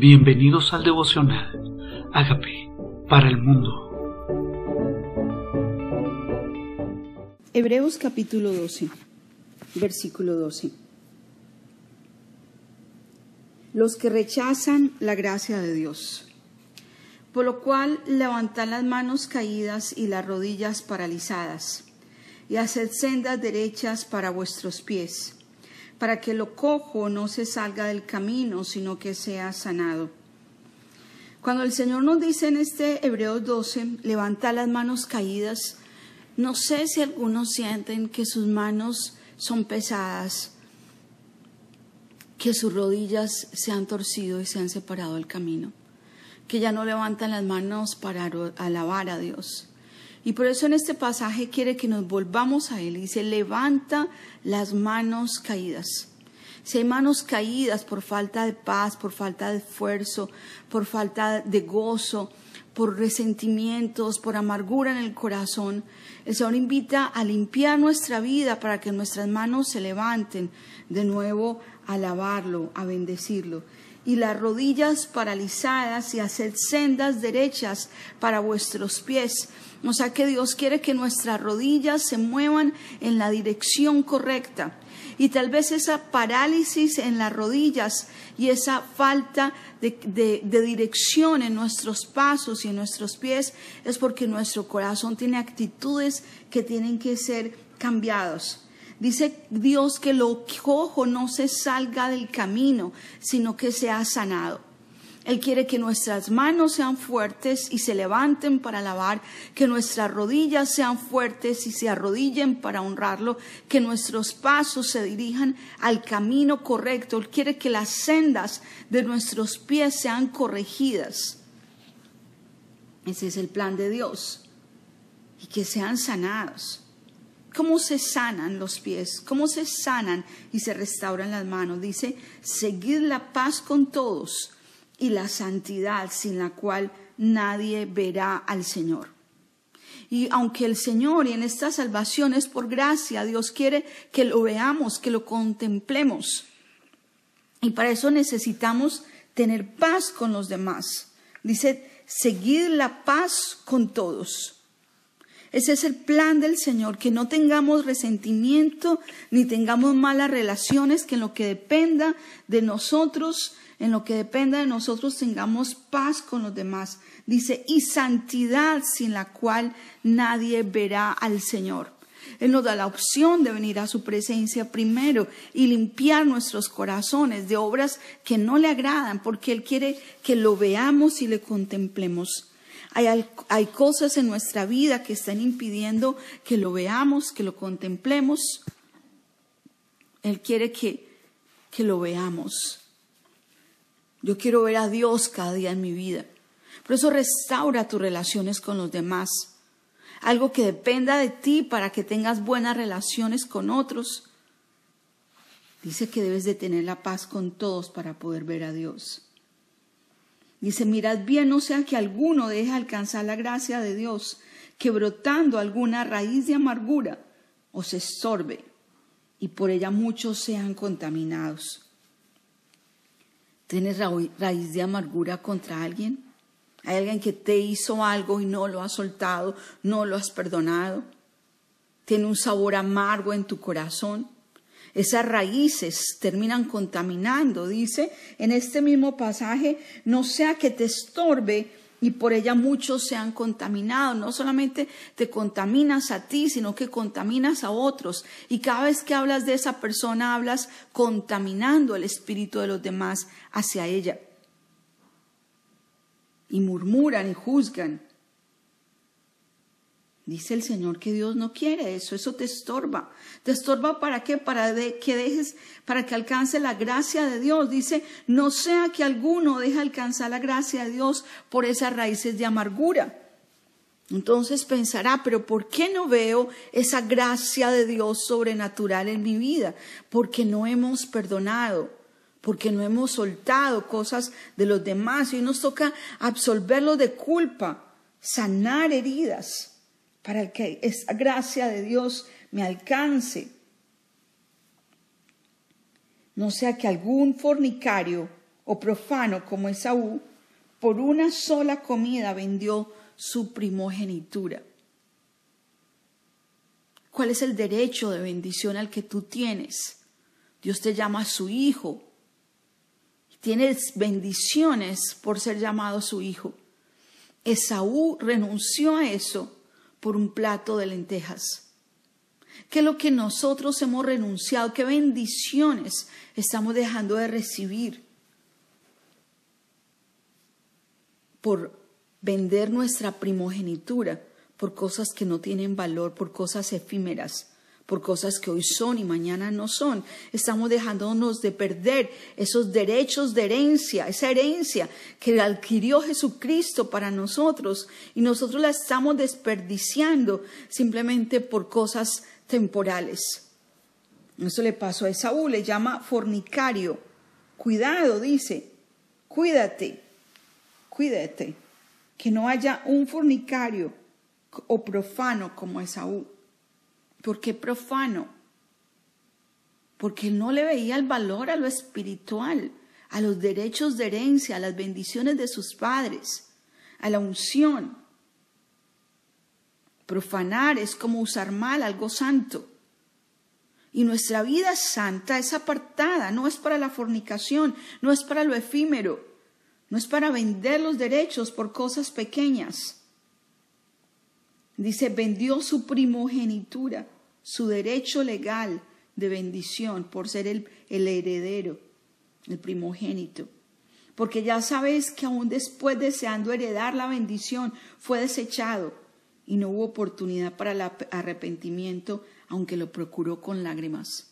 Bienvenidos al devocional. Hágame para el mundo. Hebreos capítulo 12, versículo 12. Los que rechazan la gracia de Dios. Por lo cual levantad las manos caídas y las rodillas paralizadas, y haced sendas derechas para vuestros pies para que lo cojo no se salga del camino, sino que sea sanado. Cuando el Señor nos dice en este Hebreos 12, levanta las manos caídas, no sé si algunos sienten que sus manos son pesadas, que sus rodillas se han torcido y se han separado del camino, que ya no levantan las manos para alabar a Dios. Y por eso en este pasaje quiere que nos volvamos a Él. Dice, levanta las manos caídas. Si hay manos caídas por falta de paz, por falta de esfuerzo, por falta de gozo, por resentimientos, por amargura en el corazón, el Señor invita a limpiar nuestra vida para que nuestras manos se levanten de nuevo a alabarlo, a bendecirlo y las rodillas paralizadas y hacer sendas derechas para vuestros pies. O sea que Dios quiere que nuestras rodillas se muevan en la dirección correcta. Y tal vez esa parálisis en las rodillas y esa falta de, de, dirección en nuestros pasos y en nuestros pies es porque nuestro corazón tiene actitudes que tienen que ser cambiados. Dice Dios que lo cojo no se salga del camino, sino que sea sanado. Él quiere que nuestras manos sean fuertes y se levanten para alabar, que nuestras rodillas sean fuertes y se arrodillen para honrarlo, que nuestros pasos se dirijan al camino correcto. Él quiere que las sendas de nuestros pies sean corregidas. Ese es el plan de Dios. Y que sean sanados. ¿Cómo se sanan los pies? ¿Cómo se sanan y se restauran las manos? Dice, seguid la paz con todos y la santidad sin la cual nadie verá al Señor. Y aunque el Señor y en esta salvación es por gracia, Dios quiere que lo veamos, que lo contemplemos. Y para eso necesitamos tener paz con los demás. Dice, seguid la paz con todos. Ese es el plan del Señor, que no tengamos resentimiento ni tengamos malas relaciones, que en lo que dependa de nosotros, en lo que dependa de nosotros tengamos paz con los demás. Dice, y santidad sin la cual nadie verá al Señor. Él nos da la opción de venir a su presencia primero y limpiar nuestros corazones de obras que no le agradan, porque Él quiere que lo veamos y le contemplemos. Hay, cosas en nuestra vida que están impidiendo que lo veamos, que lo contemplemos. Él quiere que, que lo veamos. Yo quiero ver a Dios cada día en mi vida. Por eso restaura tus relaciones con los demás. Algo que dependa de ti para que tengas buenas relaciones con otros. Dice que debes de tener la paz con todos para poder ver a Dios. Dice, mirad bien, no sea que alguno deje alcanzar la gracia de Dios, que brotando alguna raíz de amargura os estorbe y por ella muchos sean contaminados. ¿Tienes raíz de amargura contra alguien? ¿Hay alguien que te hizo algo y no lo has soltado, no lo has perdonado? ¿Tiene un sabor amargo en tu corazón? Esas raíces terminan contaminando, dice en este mismo pasaje, no sea que te estorbe y por ella muchos sean contaminados. No solamente te contaminas a ti, sino que contaminas a otros. Y cada vez que hablas de esa persona, hablas contaminando el espíritu de los demás hacia ella. Y murmuran y juzgan. Dice el Señor que Dios no quiere eso, eso te estorba. ¿Te estorba para qué? Para que dejes, para que alcance la gracia de Dios. Dice, no sea que alguno deje alcanzar la gracia de Dios por esas raíces de amargura. Entonces pensará, pero ¿por qué no veo esa gracia de Dios sobrenatural en mi vida? Porque no hemos perdonado, porque no hemos soltado cosas de los demás y nos toca absolverlo de culpa, sanar heridas para que esa gracia de Dios me alcance. No sea que algún fornicario o profano como Esaú, por una sola comida vendió su primogenitura. ¿Cuál es el derecho de bendición al que tú tienes? Dios te llama su hijo. Tienes bendiciones por ser llamado su hijo. Esaú renunció a eso por un plato de lentejas. ¿Qué lo que nosotros hemos renunciado? ¿Qué bendiciones estamos dejando de recibir por vender nuestra primogenitura por cosas que no tienen valor, por cosas efímeras? Por cosas que hoy son y mañana no son. Estamos dejándonos de perder esos derechos de herencia, esa herencia que adquirió Jesucristo para nosotros y nosotros la estamos desperdiciando simplemente por cosas temporales. Eso le pasó a Esaú, le llama fornicario. Cuidado, dice, cuídate, cuídate, que no haya un fornicario o profano como Esaú. ¿Por qué profano? Porque no le veía el valor a lo espiritual, a los derechos de herencia, a las bendiciones de sus padres, a la unción. Profanar es como usar mal algo santo. Y nuestra vida santa es apartada, no es para la fornicación, no es para lo efímero, no es para vender los derechos por cosas pequeñas. Dice, vendió su primogenitura, su derecho legal de bendición por ser el, heredero, el primogénito. Porque ya sabes que aún después deseando heredar la bendición fue desechado y no hubo oportunidad para el arrepentimiento, aunque lo procuró con lágrimas.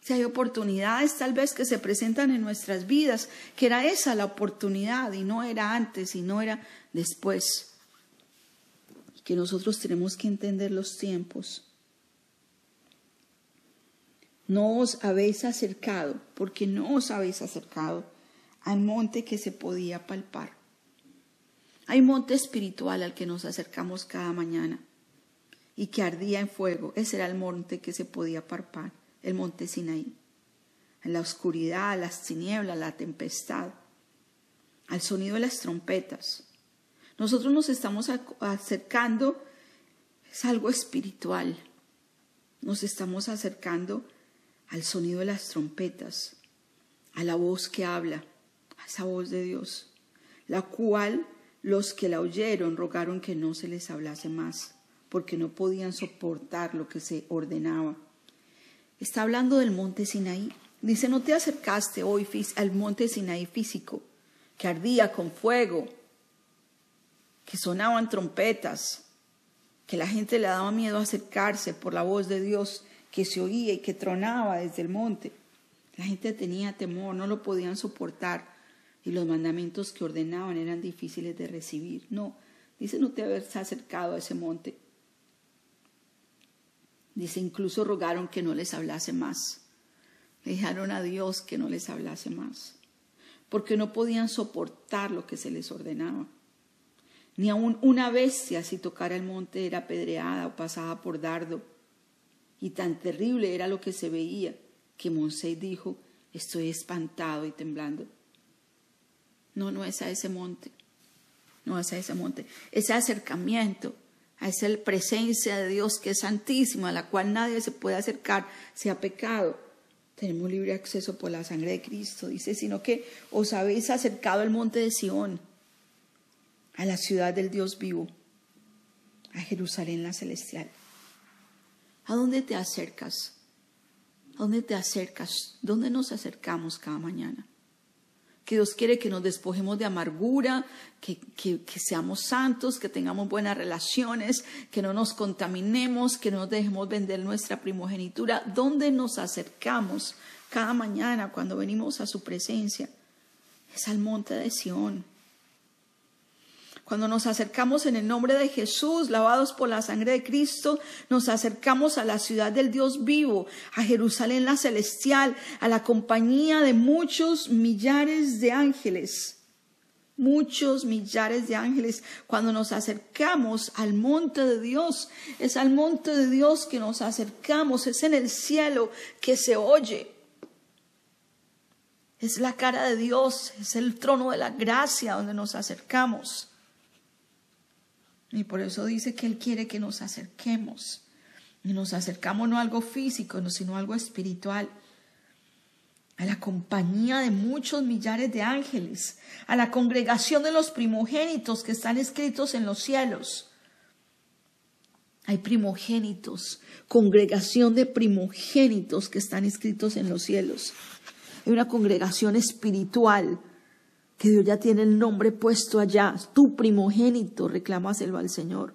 Si hay oportunidades tal vez que se presentan en nuestras vidas, que era esa la oportunidad y no era antes y no era después que nosotros tenemos que entender los tiempos. No os habéis acercado, porque no os habéis acercado al monte que se podía palpar. Hay monte espiritual al que nos acercamos cada mañana y que ardía en fuego. Ese era el monte que se podía palpar, el monte Sinaí. En la oscuridad, las tinieblas, la tempestad, al sonido de las trompetas, nosotros nos estamos acercando, es algo espiritual. Nos estamos acercando al sonido de las trompetas, a la voz que habla, a esa voz de Dios, la cual los que la oyeron rogaron que no se les hablase más, porque no podían soportar lo que se ordenaba. Está hablando del monte Sinaí. Dice, no te acercaste hoy al monte Sinaí físico, que ardía con fuego, que sonaban trompetas, que la gente le daba miedo acercarse por la voz de Dios que se oía y que tronaba desde el monte. La gente tenía temor, no lo podían soportar y los mandamientos que ordenaban eran difíciles de recibir. No, dice no te haberse acercado a ese monte. Dice incluso rogaron que no les hablase más. Le dijeron a Dios que no les hablase más, porque no podían soportar lo que se les ordenaba. Ni aun una bestia si tocara el monte era apedreada o pasaba por dardo. Y tan terrible era lo que se veía que Moisés dijo, estoy espantado y temblando. No, no es a ese monte, no es a ese monte, ese acercamiento a esa presencia de Dios que es santísima, a la cual nadie se puede acercar, sea pecado. Tenemos libre acceso por la sangre de Cristo, dice, sino que os habéis acercado al monte de Sión a la ciudad del Dios vivo, a Jerusalén la celestial. ¿A dónde te acercas? ¿A dónde te acercas? ¿Dónde nos acercamos cada mañana? Que Dios quiere que nos despojemos de amargura, que, que, seamos santos, que tengamos buenas relaciones, que no nos contaminemos, que no dejemos vender nuestra primogenitura. ¿Dónde nos acercamos cada mañana cuando venimos a su presencia? Es al monte de Sión. Cuando nos acercamos en el nombre de Jesús, lavados por la sangre de Cristo, nos acercamos a la ciudad del Dios vivo, a Jerusalén la celestial, a la compañía de muchos millares de ángeles. Muchos millares de ángeles. Cuando nos acercamos al monte de Dios, es al monte de Dios que nos acercamos, es en el cielo que se oye Es la cara de Dios, es el trono de la gracia donde nos acercamos. Y por eso dice que Él quiere que nos acerquemos. Y nos acercamos no a algo físico, sino a algo espiritual. A la compañía de muchos millares de ángeles, a la congregación de los primogénitos que están escritos en los cielos. Hay primogénitos, congregación de primogénitos que están escritos en los cielos. Hay una congregación espiritual que Dios ya tiene el nombre puesto allá. Tu primogénito, reclámaselo al Señor.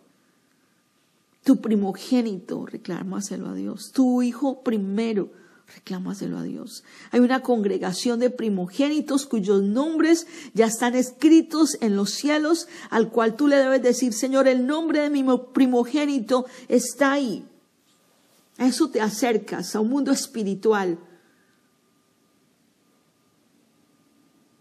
Tu primogénito, reclámaselo a Dios. Tu hijo primero, reclámaselo a Dios. Hay una congregación de primogénitos cuyos nombres ya están escritos en los cielos, al cual tú le debes decir, Señor, el nombre de mi primogénito está ahí. A eso te acercas, a un mundo espiritual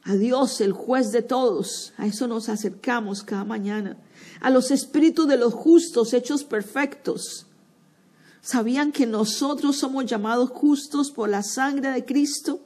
a Dios, el juez de todos. A eso nos acercamos cada mañana. A los espíritus de los justos hechos perfectos. ¿Sabían que nosotros somos llamados justos por la sangre de Cristo?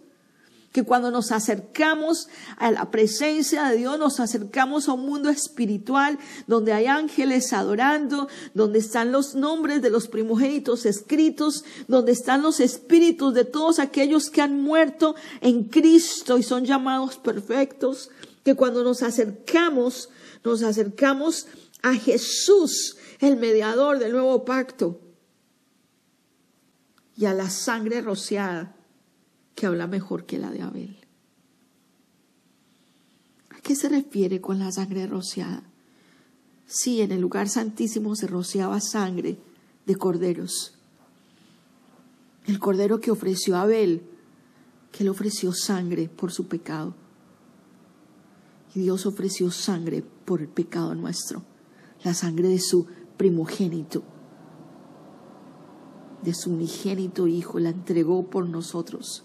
Que cuando nos acercamos a la presencia de Dios, nos acercamos a un mundo espiritual donde hay ángeles adorando, donde están los nombres de los primogénitos escritos, donde están los espíritus de todos aquellos que han muerto en Cristo y son llamados perfectos, que cuando nos acercamos, nos acercamos a Jesús, el mediador del nuevo pacto, y a la sangre rociada que habla mejor que la de Abel. ¿A qué se refiere con la sangre rociada? Sí, en el lugar santísimo se rociaba sangre de corderos. El cordero que ofreció Abel, que le ofreció sangre por su pecado. Y Dios ofreció sangre por el pecado nuestro, la sangre de su primogénito, de su unigénito Hijo, la entregó por nosotros.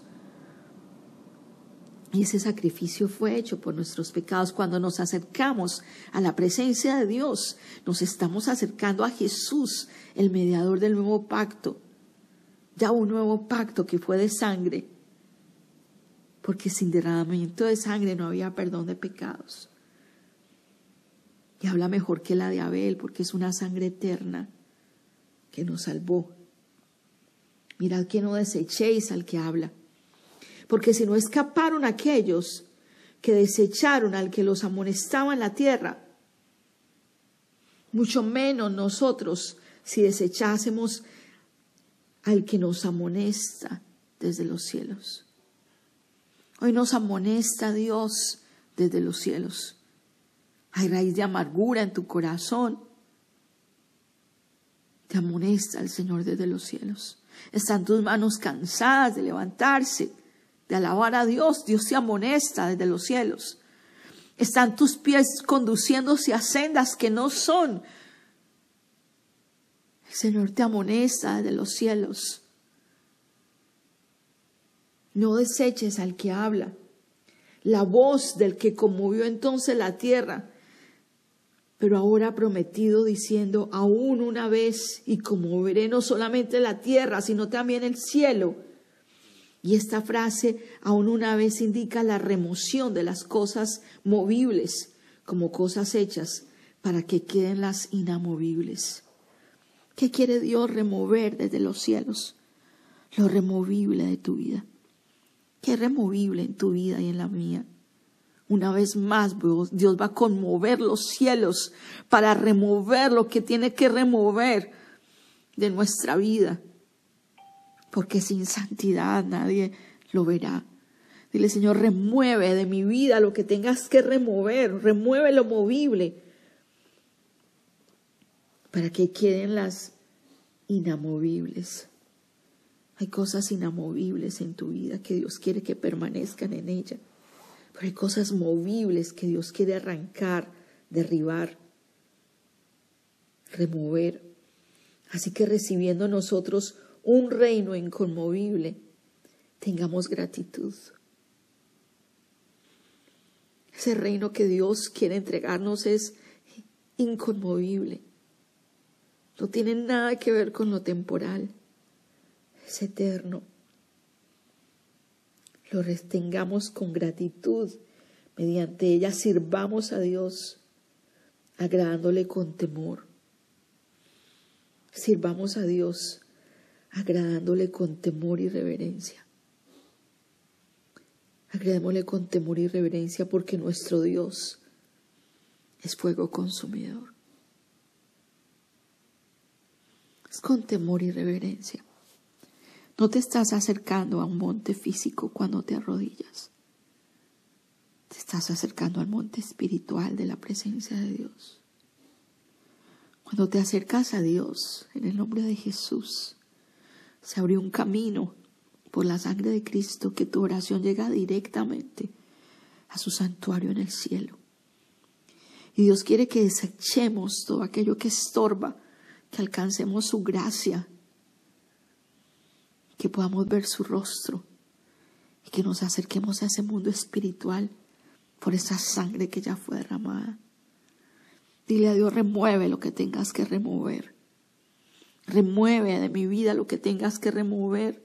Y ese sacrificio fue hecho por nuestros pecados. Cuando nos acercamos a la presencia de Dios, nos estamos acercando a Jesús, el mediador del nuevo pacto. Ya un nuevo pacto que fue de sangre. Porque sin derramamiento de sangre no había perdón de pecados. Y habla mejor que la de Abel, porque es una sangre eterna que nos salvó. Mirad que no desechéis al que habla porque si no escaparon aquellos que desecharon al que los amonestaba en la tierra, mucho menos nosotros si desechásemos al que nos amonesta desde los cielos. Hoy nos amonesta Dios desde los cielos. Hay raíz de amargura en tu corazón. Te amonesta el Señor desde los cielos. Están tus manos cansadas de levantarse de alabar a Dios, Dios te amonesta desde los cielos. Están tus pies conduciéndose a sendas que no son. El Señor te amonesta desde los cielos. No deseches al que habla. La voz del que conmovió entonces la tierra, pero ahora ha prometido diciendo, aún una vez, y conmoveré no solamente la tierra, sino también el cielo y esta frase aún una vez indica la remoción de las cosas movibles como cosas hechas para que queden las inamovibles. ¿Qué quiere Dios remover desde los cielos? Lo removible de tu vida. ¿Qué es removible en tu vida y en la mía? Una vez más, Dios va a conmover los cielos para remover lo que tiene que remover de nuestra vida porque sin santidad nadie lo verá. Dile, Señor, remueve de mi vida lo que tengas que remover, remueve lo movible, para que queden las inamovibles. Hay cosas inamovibles en tu vida que Dios quiere que permanezcan en ella, pero hay cosas movibles que Dios quiere arrancar, derribar, remover. Así que recibiendo nosotros un reino inconmovible, tengamos gratitud. Ese reino que Dios quiere entregarnos es inconmovible. No tiene nada que ver con lo temporal. Es eterno. lo retengamos con gratitud. Mediante ella sirvamos a Dios, agradándole con temor. Sirvamos a Dios, agradándole con temor y reverencia. Agradémosle con temor y reverencia porque nuestro Dios es fuego consumidor. Es con temor y reverencia. No te estás acercando a un monte físico cuando te arrodillas. Te estás acercando al monte espiritual de la presencia de Dios. Cuando te acercas a Dios en el nombre de Jesús, se abrió un camino por la sangre de Cristo que tu oración llega directamente a su santuario en el cielo. Y Dios quiere que desechemos todo aquello que estorba, que alcancemos su gracia, que podamos ver su rostro y que nos acerquemos a ese mundo espiritual por esa sangre que ya fue derramada. Dile a Dios, remueve lo que tengas que remover. Remueve de mi vida lo que tengas que remover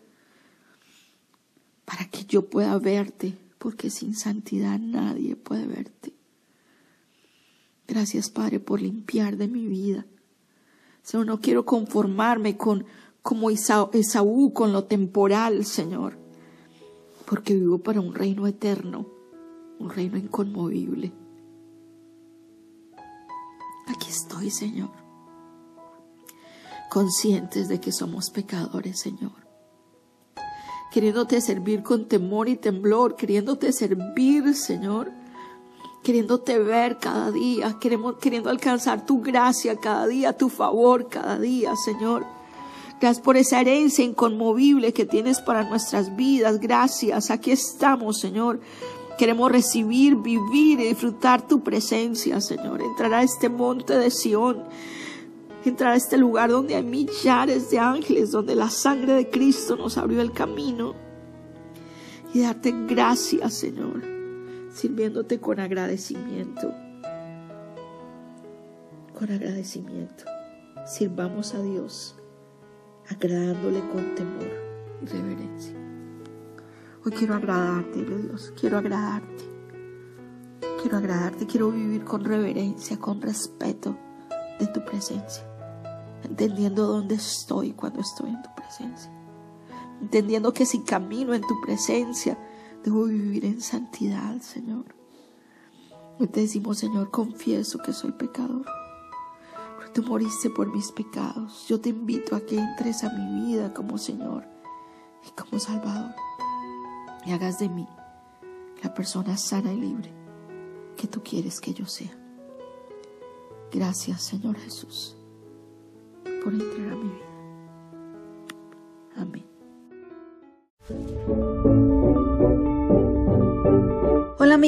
para que yo pueda verte, porque sin santidad nadie puede verte. Gracias, Padre, por limpiar de mi vida. Señor, no quiero conformarme con como Esaú con lo temporal, Señor, porque vivo para un reino eterno, un reino inconmovible. Aquí estoy, Señor, conscientes de que somos pecadores, Señor queriéndote servir con temor y temblor, queriéndote servir, Señor, queriéndote ver cada día, queremos, queriendo alcanzar tu gracia cada día, tu favor cada día, Señor. Gracias por esa herencia inconmovible que tienes para nuestras vidas. Gracias. Aquí estamos, Señor. Queremos recibir, vivir y disfrutar tu presencia, Señor. Entrar a este monte de Sión entrar a este lugar donde hay millares de ángeles, donde la sangre de Cristo nos abrió el camino y darte gracias, Señor, sirviéndote con agradecimiento. Con agradecimiento. Sirvamos a Dios, agradándole con temor y reverencia. Hoy quiero agradarte, Dios, quiero agradarte. Quiero agradarte, quiero vivir con reverencia, con respeto de tu presencia entendiendo dónde estoy cuando estoy en tu presencia, entendiendo que si camino en tu presencia, debo vivir en santidad, Señor. Hoy te decimos, Señor, confieso que soy pecador, pero tú moriste por mis pecados. Yo te invito a que entres a mi vida como Señor y como Salvador y hagas de mí la persona sana y libre que tú quieres que yo sea. Gracias, Señor Jesús por entrar a mi vida.